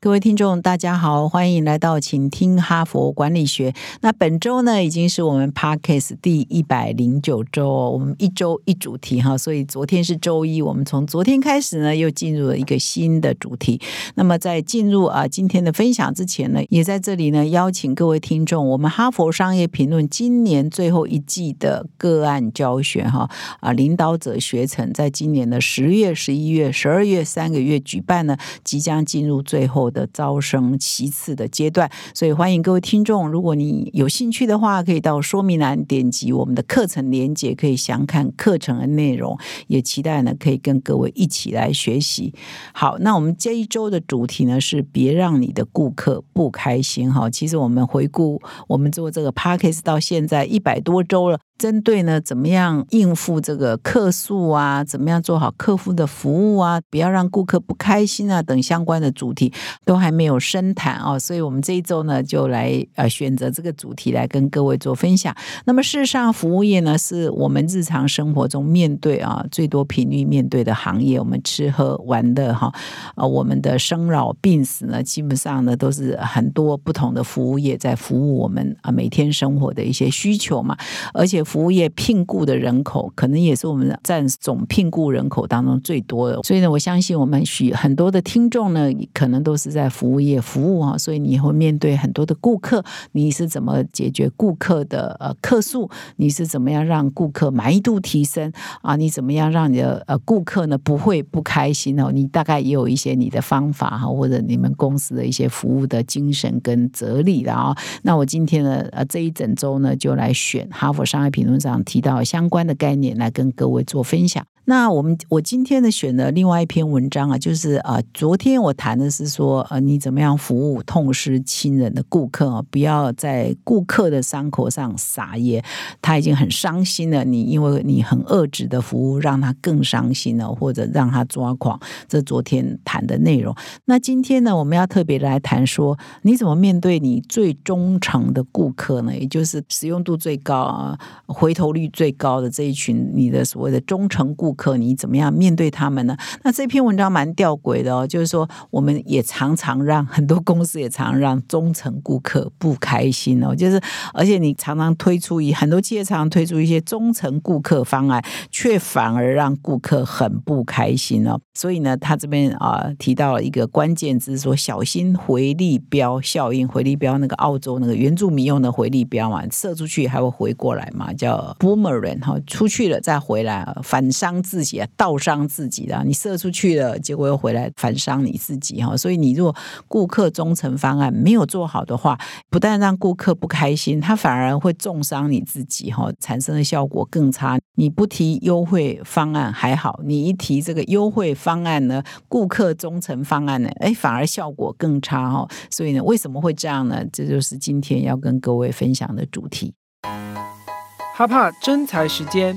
各位听众，大家好，欢迎来到请听哈佛管理学。那本周呢，已经是我们 Podcast 第一百零九周哦。我们一周一主题哈，所以昨天是周一，我们从昨天开始呢，又进入了一个新的主题。那么在进入啊今天的分享之前呢，也在这里呢邀请各位听众，我们哈佛商业评论今年最后一季的个案教学哈啊领导者学程，在今年的十月、十一月、十二月三个月举办呢，即将进入最后。的招生其次的阶段，所以欢迎各位听众，如果你有兴趣的话，可以到说明栏点击我们的课程连接，可以详看课程的内容。也期待呢，可以跟各位一起来学习。好，那我们这一周的主题呢是别让你的顾客不开心。哈，其实我们回顾我们做这个 p a c k a g e 到现在一百多周了。针对呢，怎么样应付这个客诉啊？怎么样做好客户的服务啊？不要让顾客不开心啊，等相关的主题都还没有深谈啊，所以我们这一周呢，就来呃选择这个主题来跟各位做分享。那么事实上，服务业呢，是我们日常生活中面对啊最多频率面对的行业。我们吃喝玩乐哈，啊，我们的生老病死呢，基本上呢都是很多不同的服务业在服务我们啊每天生活的一些需求嘛，而且。服务业聘雇的人口，可能也是我们占总聘雇人口当中最多的。所以呢，我相信我们许很多的听众呢，可能都是在服务业服务啊。所以你会面对很多的顾客，你是怎么解决顾客的呃客诉？你是怎么样让顾客满意度提升啊？你怎么样让你的呃顾客呢不会不开心哦？你大概也有一些你的方法哈，或者你们公司的一些服务的精神跟哲理的啊。那我今天呢呃这一整周呢，就来选哈佛商业。评论上提到相关的概念，来跟各位做分享。那我们我今天呢选的另外一篇文章啊，就是啊，昨天我谈的是说，呃，你怎么样服务痛失亲人的顾客啊？不要在顾客的伤口上撒盐，他已经很伤心了。你因为你很恶质的服务，让他更伤心了，或者让他抓狂。这昨天谈的内容。那今天呢，我们要特别来谈说，你怎么面对你最忠诚的顾客呢？也就是使用度最高啊，回头率最高的这一群，你的所谓的忠诚顾。客你怎么样面对他们呢？那这篇文章蛮吊诡的哦，就是说我们也常常让很多公司也常让忠诚顾客不开心哦，就是而且你常常推出一很多企业常常推出一些忠诚顾客方案，却反而让顾客很不开心哦。所以呢，他这边啊提到了一个关键字，说小心回力标效应。回力标那个澳洲那个原住民用的回力标嘛，射出去还会回过来嘛，叫 boomerang 哈，出去了再回来，反伤。自己啊，倒伤自己的，你射出去了，结果又回来反伤你自己哈。所以你如果顾客忠诚方案没有做好的话，不但让顾客不开心，他反而会重伤你自己哈，产生的效果更差。你不提优惠方案还好，你一提这个优惠方案呢，顾客忠诚方案呢，哎，反而效果更差哈。所以呢，为什么会这样呢？这就是今天要跟各位分享的主题。哈帕真才时间，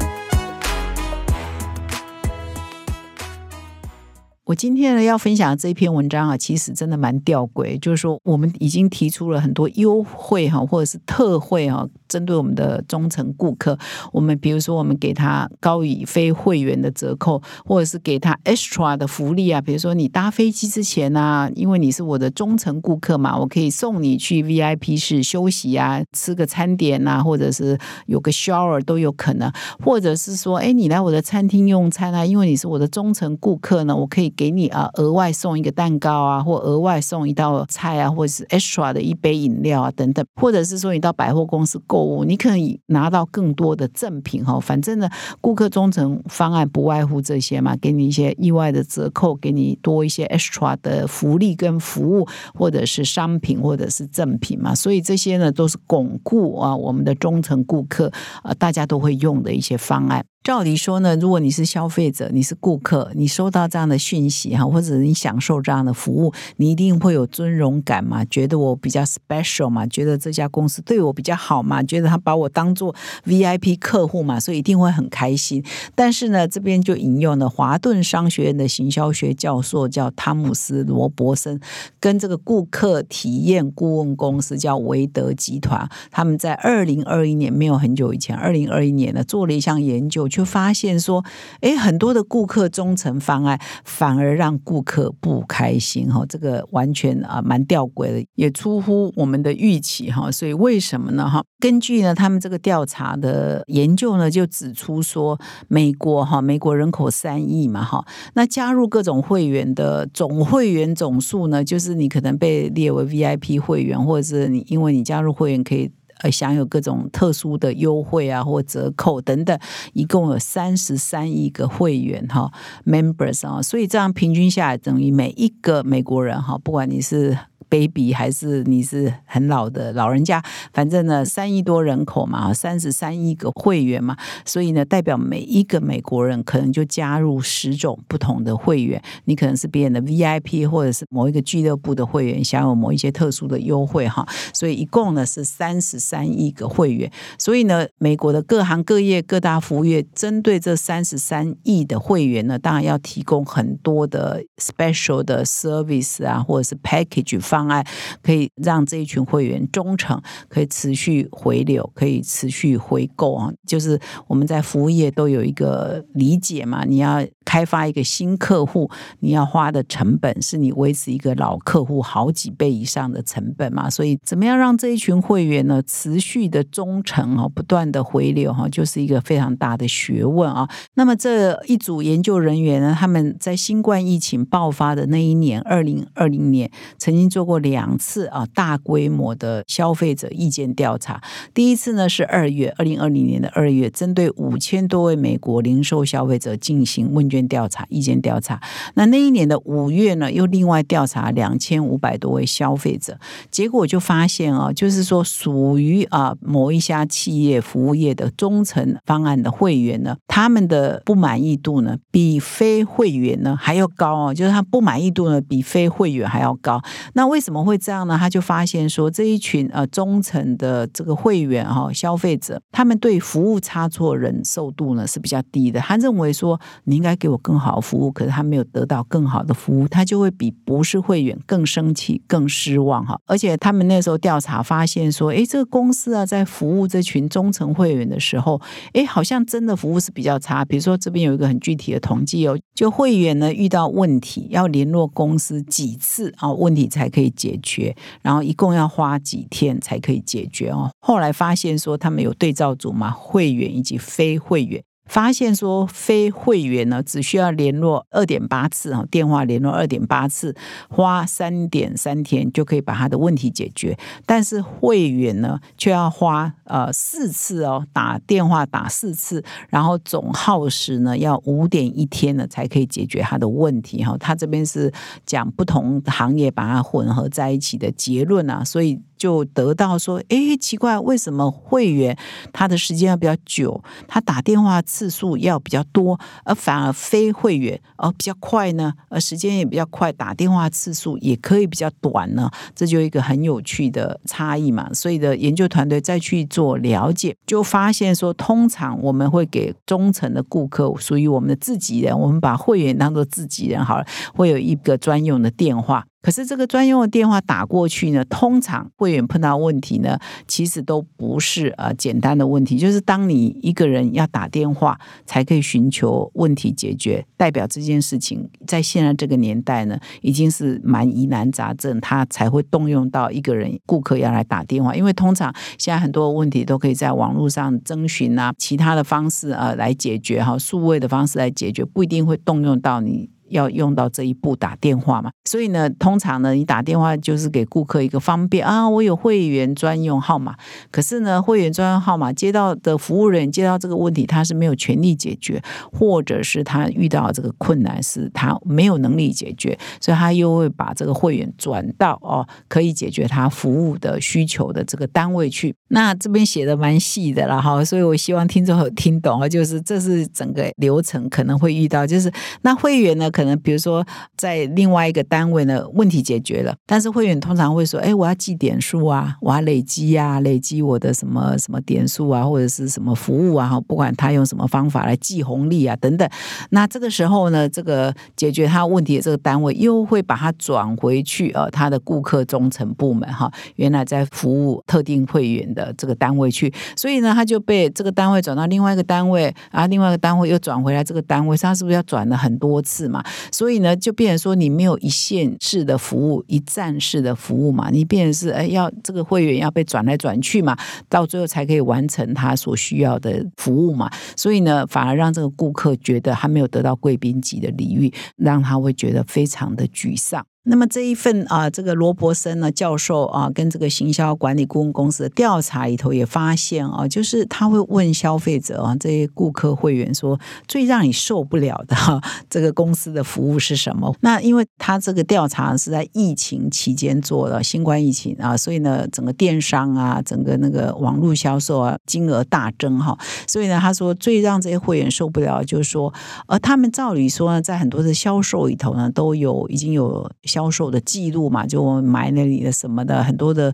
我今天呢要分享的这一篇文章啊，其实真的蛮吊诡，就是说我们已经提出了很多优惠哈，或者是特惠哈，针对我们的忠诚顾客，我们比如说我们给他高于非会员的折扣，或者是给他 extra 的福利啊，比如说你搭飞机之前呢，因为你是我的忠诚顾客嘛，我可以送你去 VIP 室休息啊，吃个餐点呐，或者是有个 shower 都有可能，或者是说，哎，你来我的餐厅用餐啊，因为你是我的忠诚顾客呢，我可以给你啊，额外送一个蛋糕啊，或额外送一道菜啊，或者是 extra 的一杯饮料啊，等等，或者是说你到百货公司购物，你可以拿到更多的赠品哈。反正呢，顾客忠诚方案不外乎这些嘛，给你一些意外的折扣，给你多一些 extra 的福利跟服务，或者是商品，或者是赠品嘛。所以这些呢，都是巩固啊我们的忠诚顾客啊，大家都会用的一些方案。照理说呢，如果你是消费者，你是顾客，你收到这样的讯息哈，或者你享受这样的服务，你一定会有尊荣感嘛？觉得我比较 special 嘛？觉得这家公司对我比较好嘛？觉得他把我当做 VIP 客户嘛？所以一定会很开心。但是呢，这边就引用了华顿商学院的行销学教授叫汤姆斯罗伯森，跟这个顾客体验顾问公司叫维德集团，他们在二零二一年没有很久以前，二零二一年呢做了一项研究。就发现说，哎，很多的顾客忠诚方案反而让顾客不开心哈，这个完全啊蛮吊诡的，也出乎我们的预期哈。所以为什么呢哈？根据呢他们这个调查的研究呢，就指出说，美国哈，美国人口三亿嘛哈，那加入各种会员的总会员总数呢，就是你可能被列为 VIP 会员，或者是你因为你加入会员可以。呃，享有各种特殊的优惠啊，或折扣等等，一共有三十三亿个会员哈，members 啊，所以这样平均下来，等于每一个美国人哈，不管你是。Baby 还是你是很老的老人家，反正呢三亿多人口嘛，三十三亿个会员嘛，所以呢代表每一个美国人可能就加入十种不同的会员，你可能是别人的 VIP 或者是某一个俱乐部的会员，享有某一些特殊的优惠哈，所以一共呢是三十三亿个会员，所以呢美国的各行各业各大服务业针对这三十三亿的会员呢，当然要提供很多的 special 的 service 啊，或者是 package 方。方案可以让这一群会员忠诚，可以持续回流，可以持续回购啊！就是我们在服务业都有一个理解嘛，你要开发一个新客户，你要花的成本是你维持一个老客户好几倍以上的成本嘛。所以，怎么样让这一群会员呢持续的忠诚啊，不断的回流哈，就是一个非常大的学问啊。那么这一组研究人员呢，他们在新冠疫情爆发的那一年，二零二零年，曾经做过。过两次啊，大规模的消费者意见调查。第一次呢是二月，二零二零年的二月，针对五千多位美国零售消费者进行问卷调查、意见调查。那那一年的五月呢，又另外调查两千五百多位消费者，结果就发现啊，就是说属于啊某一家企业服务业的忠诚方案的会员呢，他们的不满意度呢比非会员呢还要高啊，就是他不满意度呢比非会员还要高。那为为什么会这样呢？他就发现说，这一群呃忠诚的这个会员哈消费者，他们对服务差错忍受度呢是比较低的。他认为说，你应该给我更好的服务，可是他没有得到更好的服务，他就会比不是会员更生气、更失望哈。而且他们那时候调查发现说，哎，这个公司啊，在服务这群忠诚会员的时候，哎，好像真的服务是比较差。比如说这边有一个很具体的统计哦，就会员呢遇到问题要联络公司几次啊，问题才可以。解决，然后一共要花几天才可以解决哦。后来发现说，他们有对照组嘛，会员以及非会员。发现说，非会员呢只需要联络二点八次哈，电话联络二点八次，花三点三天就可以把他的问题解决。但是会员呢，却要花呃四次哦，打电话打四次，然后总耗时呢要五点一天呢才可以解决他的问题哈。他这边是讲不同行业把它混合在一起的结论啊，所以。就得到说，哎，奇怪，为什么会员他的时间要比较久，他打电话次数要比较多，而反而非会员而比较快呢？而时间也比较快，打电话次数也可以比较短呢？这就一个很有趣的差异嘛。所以的研究团队再去做了解，就发现说，通常我们会给忠诚的顾客，属于我们的自己人，我们把会员当做自己人好了，会有一个专用的电话。可是这个专用的电话打过去呢，通常会员碰到问题呢，其实都不是呃简单的问题，就是当你一个人要打电话才可以寻求问题解决，代表这件事情在现在这个年代呢，已经是蛮疑难杂症，他才会动用到一个人顾客要来打电话，因为通常现在很多问题都可以在网络上征询啊，其他的方式呃来解决哈，数位的方式来解决，不一定会动用到你。要用到这一步打电话嘛，所以呢，通常呢，你打电话就是给顾客一个方便啊，我有会员专用号码。可是呢，会员专用号码接到的服务人接到这个问题，他是没有权利解决，或者是他遇到这个困难是他没有能力解决，所以他又会把这个会员转到哦可以解决他服务的需求的这个单位去。那这边写的蛮细的了哈，所以我希望听众有听懂啊，就是这是整个流程可能会遇到，就是那会员呢可。可能比如说，在另外一个单位呢，问题解决了，但是会员通常会说：“哎，我要记点数啊，我要累积啊，累积我的什么什么点数啊，或者是什么服务啊，不管他用什么方法来记红利啊，等等。”那这个时候呢，这个解决他问题的这个单位又会把他转回去呃，他的顾客忠诚部门哈，原来在服务特定会员的这个单位去，所以呢，他就被这个单位转到另外一个单位，然后另外一个单位又转回来这个单位，他是不是要转了很多次嘛？所以呢，就变成说你没有一线式的服务、一站式的服务嘛，你变成是哎，要这个会员要被转来转去嘛，到最后才可以完成他所需要的服务嘛。所以呢，反而让这个顾客觉得他没有得到贵宾级的礼遇，让他会觉得非常的沮丧。那么这一份啊，这个罗伯森呢教授啊，跟这个行销管理顾问公司的调查里头也发现啊，就是他会问消费者啊，这些顾客会员说，最让你受不了的哈，这个公司的服务是什么？那因为他这个调查是在疫情期间做的，新冠疫情啊，所以呢，整个电商啊，整个那个网络销售啊，金额大增哈，所以呢，他说最让这些会员受不了，就是说，呃，他们照理说呢，在很多的销售里头呢，都有已经有。销售的记录嘛，就我买那里的什么的很多的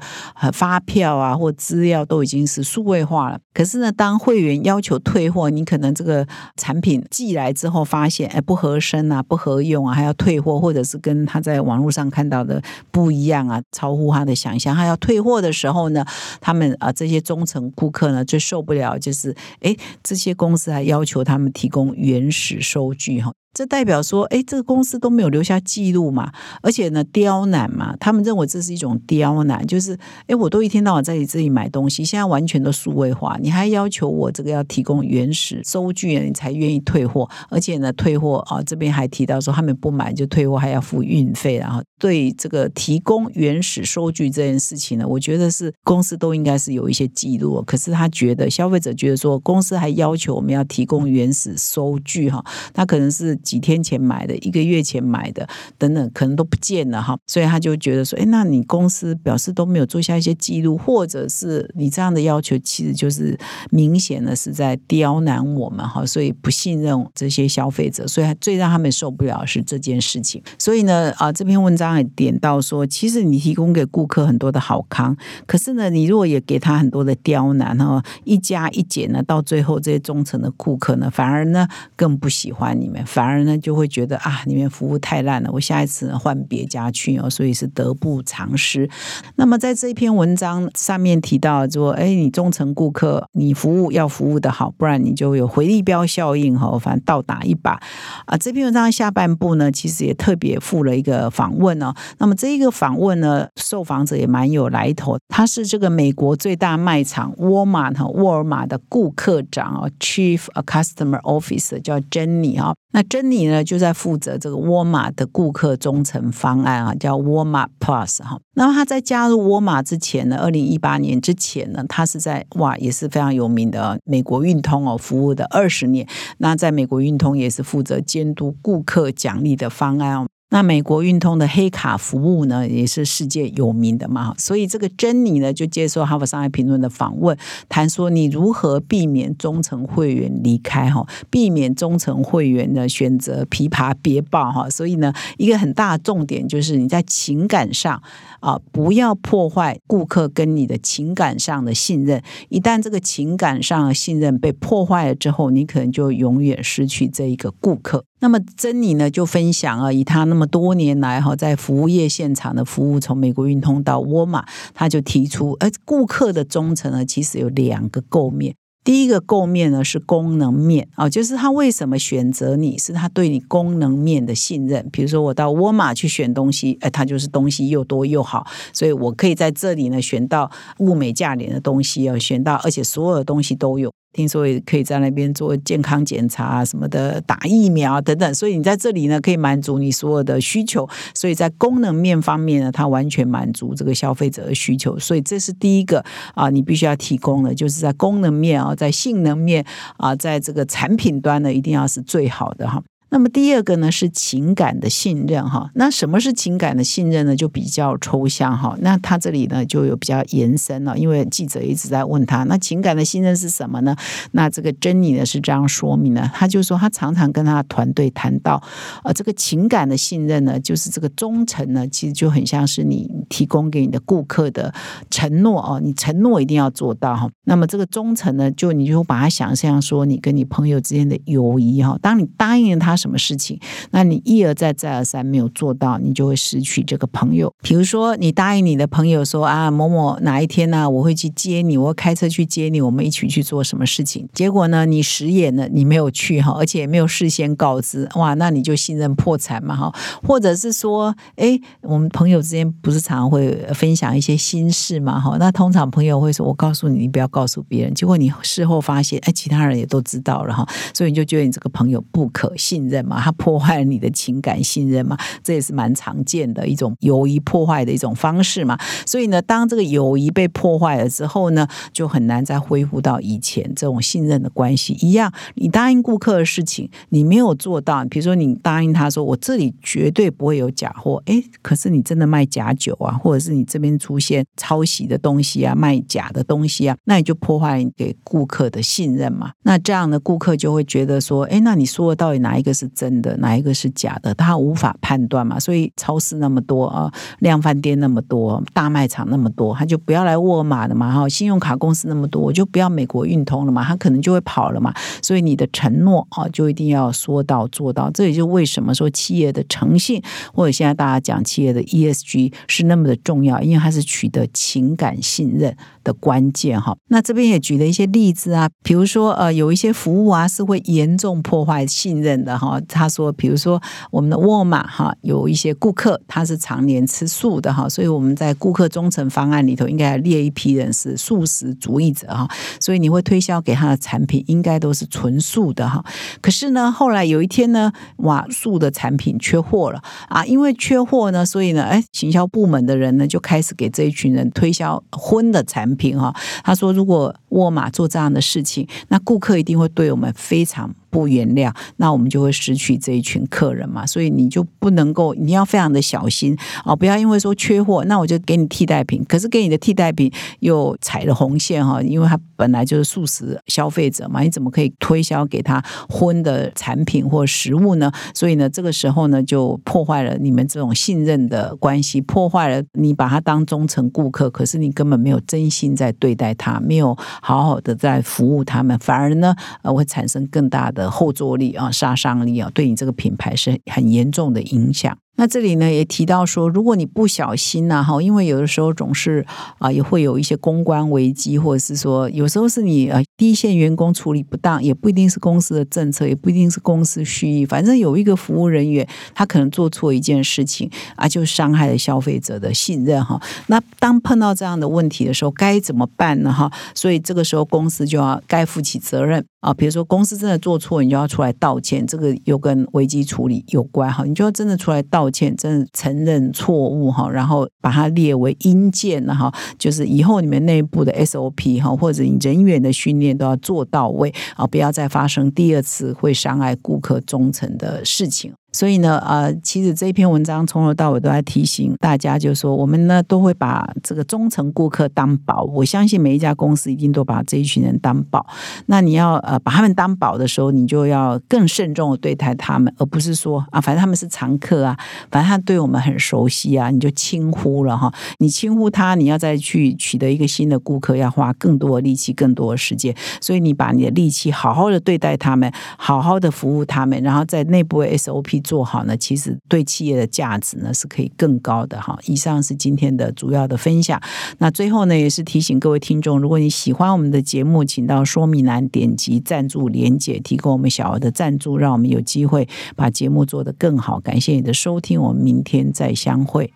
发票啊，或资料都已经是数位化了。可是呢，当会员要求退货，你可能这个产品寄来之后发现哎不合身啊，不合用啊，还要退货，或者是跟他在网络上看到的不一样啊，超乎他的想象。他要退货的时候呢，他们啊这些忠诚顾客呢最受不了就是哎这些公司还要求他们提供原始收据哈。这代表说，哎，这个公司都没有留下记录嘛，而且呢，刁难嘛，他们认为这是一种刁难，就是，哎，我都一天到晚在你这里买东西，现在完全都数位化，你还要求我这个要提供原始收据，你才愿意退货，而且呢，退货啊，这边还提到说，他们不买就退货，还要付运费，然后对这个提供原始收据这件事情呢，我觉得是公司都应该是有一些记录，可是他觉得消费者觉得说，公司还要求我们要提供原始收据哈，他可能是。几天前买的，一个月前买的，等等，可能都不见了哈，所以他就觉得说，哎，那你公司表示都没有做下一些记录，或者是你这样的要求，其实就是明显的是在刁难我们哈，所以不信任这些消费者，所以最让他们受不了是这件事情。所以呢，啊，这篇文章也点到说，其实你提供给顾客很多的好康，可是呢，你如果也给他很多的刁难哈，一加一减呢，到最后这些忠诚的顾客呢，反而呢更不喜欢你们，反而。人呢就会觉得啊，你们服务太烂了，我下一次换别家去哦，所以是得不偿失。那么在这篇文章上面提到说，哎，你忠诚顾客，你服务要服务的好，不然你就有回力标效应哈，反正倒打一把啊。这篇文章下半部呢，其实也特别附了一个访问哦。那么这一个访问呢，受访者也蛮有来头，他是这个美国最大卖场沃尔玛和沃尔玛的顾客长哦，Chief Customer Officer 叫 Jenny 哈。那你呢，就在负责这个沃尔玛的顾客忠诚方案啊，叫沃尔玛 Plus 哈。那么他在加入沃尔玛之前呢，二零一八年之前呢，他是在哇也是非常有名的美国运通哦服务的二十年。那在美国运通也是负责监督顾客奖励的方案哦。那美国运通的黑卡服务呢，也是世界有名的嘛。所以这个珍妮呢，就接受《哈佛商业评论》的访问，谈说你如何避免忠诚会员离开哈，避免忠诚会员呢选择琵琶别抱哈。所以呢，一个很大的重点就是你在情感上啊，不要破坏顾客跟你的情感上的信任。一旦这个情感上的信任被破坏了之后，你可能就永远失去这一个顾客。那么珍妮呢就分享啊，以她那么多年来哈在服务业现场的服务，从美国运通到沃尔玛，他就提出，呃，顾客的忠诚呢，其实有两个构面。第一个构面呢是功能面啊，就是他为什么选择你是他对你功能面的信任。比如说我到沃尔玛去选东西，哎，他就是东西又多又好，所以我可以在这里呢选到物美价廉的东西哦，选到而且所有的东西都有。听说也可以在那边做健康检查啊什么的，打疫苗等等，所以你在这里呢可以满足你所有的需求。所以在功能面方面呢，它完全满足这个消费者的需求。所以这是第一个啊，你必须要提供的，就是在功能面啊，在性能面啊，在这个产品端呢，一定要是最好的哈。那么第二个呢是情感的信任哈，那什么是情感的信任呢？就比较抽象哈。那他这里呢就有比较延伸了，因为记者一直在问他，那情感的信任是什么呢？那这个珍妮呢是这样说明的，他就说他常常跟他的团队谈到，呃，这个情感的信任呢，就是这个忠诚呢，其实就很像是你提供给你的顾客的承诺哦，你承诺一定要做到哈。那么这个忠诚呢，就你就把它想象说你跟你朋友之间的友谊哈，当你答应了他。什么事情？那你一而再、再而三没有做到，你就会失去这个朋友。比如说，你答应你的朋友说啊，某某哪一天呢，我会去接你，我会开车去接你，我们一起去做什么事情？结果呢，你食言了，你没有去哈，而且也没有事先告知，哇，那你就信任破产嘛哈。或者是说，哎，我们朋友之间不是常常会分享一些心事嘛哈？那通常朋友会说，我告诉你，你不要告诉别人。结果你事后发现，哎，其他人也都知道了哈，所以你就觉得你这个朋友不可信。任嘛，他破坏了你的情感信任嘛，这也是蛮常见的一种友谊破坏的一种方式嘛。所以呢，当这个友谊被破坏了之后呢，就很难再恢复到以前这种信任的关系一样。你答应顾客的事情，你没有做到，比如说你答应他说我这里绝对不会有假货，哎，可是你真的卖假酒啊，或者是你这边出现抄袭的东西啊，卖假的东西啊，那你就破坏给顾客的信任嘛。那这样的顾客就会觉得说，哎，那你说的到底哪一个？是真的，哪一个是假的？他无法判断嘛。所以超市那么多啊，量贩店那么多，大卖场那么多，他就不要来沃尔玛的嘛。哈，信用卡公司那么多，我就不要美国运通了嘛。他可能就会跑了嘛。所以你的承诺啊，就一定要说到做到。这也就为什么说企业的诚信，或者现在大家讲企业的 ESG 是那么的重要，因为它是取得情感信任的关键哈。那这边也举了一些例子啊，比如说呃，有一些服务啊是会严重破坏信任的哈。哦，他说，比如说我们的沃尔玛哈，有一些顾客他是常年吃素的哈，所以我们在顾客忠诚方案里头应该列一批人是素食主义者哈，所以你会推销给他的产品应该都是纯素的哈。可是呢，后来有一天呢，哇，素的产品缺货了啊，因为缺货呢，所以呢，哎，行销部门的人呢就开始给这一群人推销荤的产品哈。他说，如果沃尔玛做这样的事情，那顾客一定会对我们非常。不原谅，那我们就会失去这一群客人嘛，所以你就不能够，你要非常的小心哦，不要因为说缺货，那我就给你替代品，可是给你的替代品又踩了红线哈，因为他本来就是素食消费者嘛，你怎么可以推销给他荤的产品或食物呢？所以呢，这个时候呢，就破坏了你们这种信任的关系，破坏了你把他当忠诚顾客，可是你根本没有真心在对待他，没有好好的在服务他们，反而呢，呃，会产生更大的。后坐力啊，杀伤力啊，对你这个品牌是很严重的影响。那这里呢也提到说，如果你不小心呢，哈，因为有的时候总是啊，也会有一些公关危机，或者是说有时候是你呃第一线员工处理不当，也不一定是公司的政策，也不一定是公司蓄意，反正有一个服务人员他可能做错一件事情啊，就伤害了消费者的信任哈。那当碰到这样的问题的时候，该怎么办呢？哈，所以这个时候公司就要该负起责任啊。比如说公司真的做错，你就要出来道歉，这个又跟危机处理有关哈，你就要真的出来道。歉，真的承认错误哈，然后把它列为阴件了哈，就是以后你们内部的 SOP 哈，或者你人员的训练都要做到位啊，不要再发生第二次会伤害顾客忠诚的事情。所以呢，呃，其实这一篇文章从头到尾都在提醒大家，就是说我们呢都会把这个忠诚顾客当宝。我相信每一家公司一定都把这一群人当宝。那你要呃把他们当宝的时候，你就要更慎重的对待他们，而不是说啊，反正他们是常客啊，反正他对我们很熟悉啊，你就轻忽了哈。你轻忽他，你要再去取得一个新的顾客，要花更多的力气、更多的时间。所以你把你的力气好好的对待他们，好好的服务他们，然后在内部 SOP 做好呢，其实对企业的价值呢是可以更高的哈。以上是今天的主要的分享。那最后呢，也是提醒各位听众，如果你喜欢我们的节目，请到说明栏点击赞助连结，提供我们小额的赞助，让我们有机会把节目做得更好。感谢你的收听，我们明天再相会。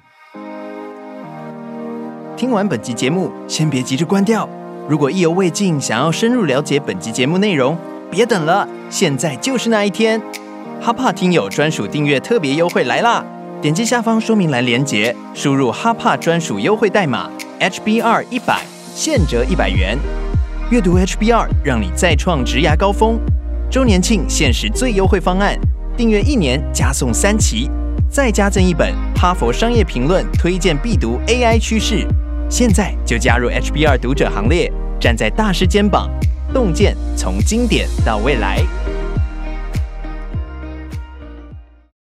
听完本集节目，先别急着关掉。如果意犹未尽，想要深入了解本集节目内容，别等了，现在就是那一天！哈帕听友专属订阅特别优惠来啦！点击下方说明栏连接，输入哈帕专属优惠代码 HBR 一百，现折一百元。阅读 HBR，让你再创职涯高峰。周年庆限时最优惠方案，订阅一年加送三期，再加赠一本《哈佛商业评论》推荐必读 AI 趋势。现在就加入 HBR 读者行列，站在大师肩膀，洞见从经典到未来。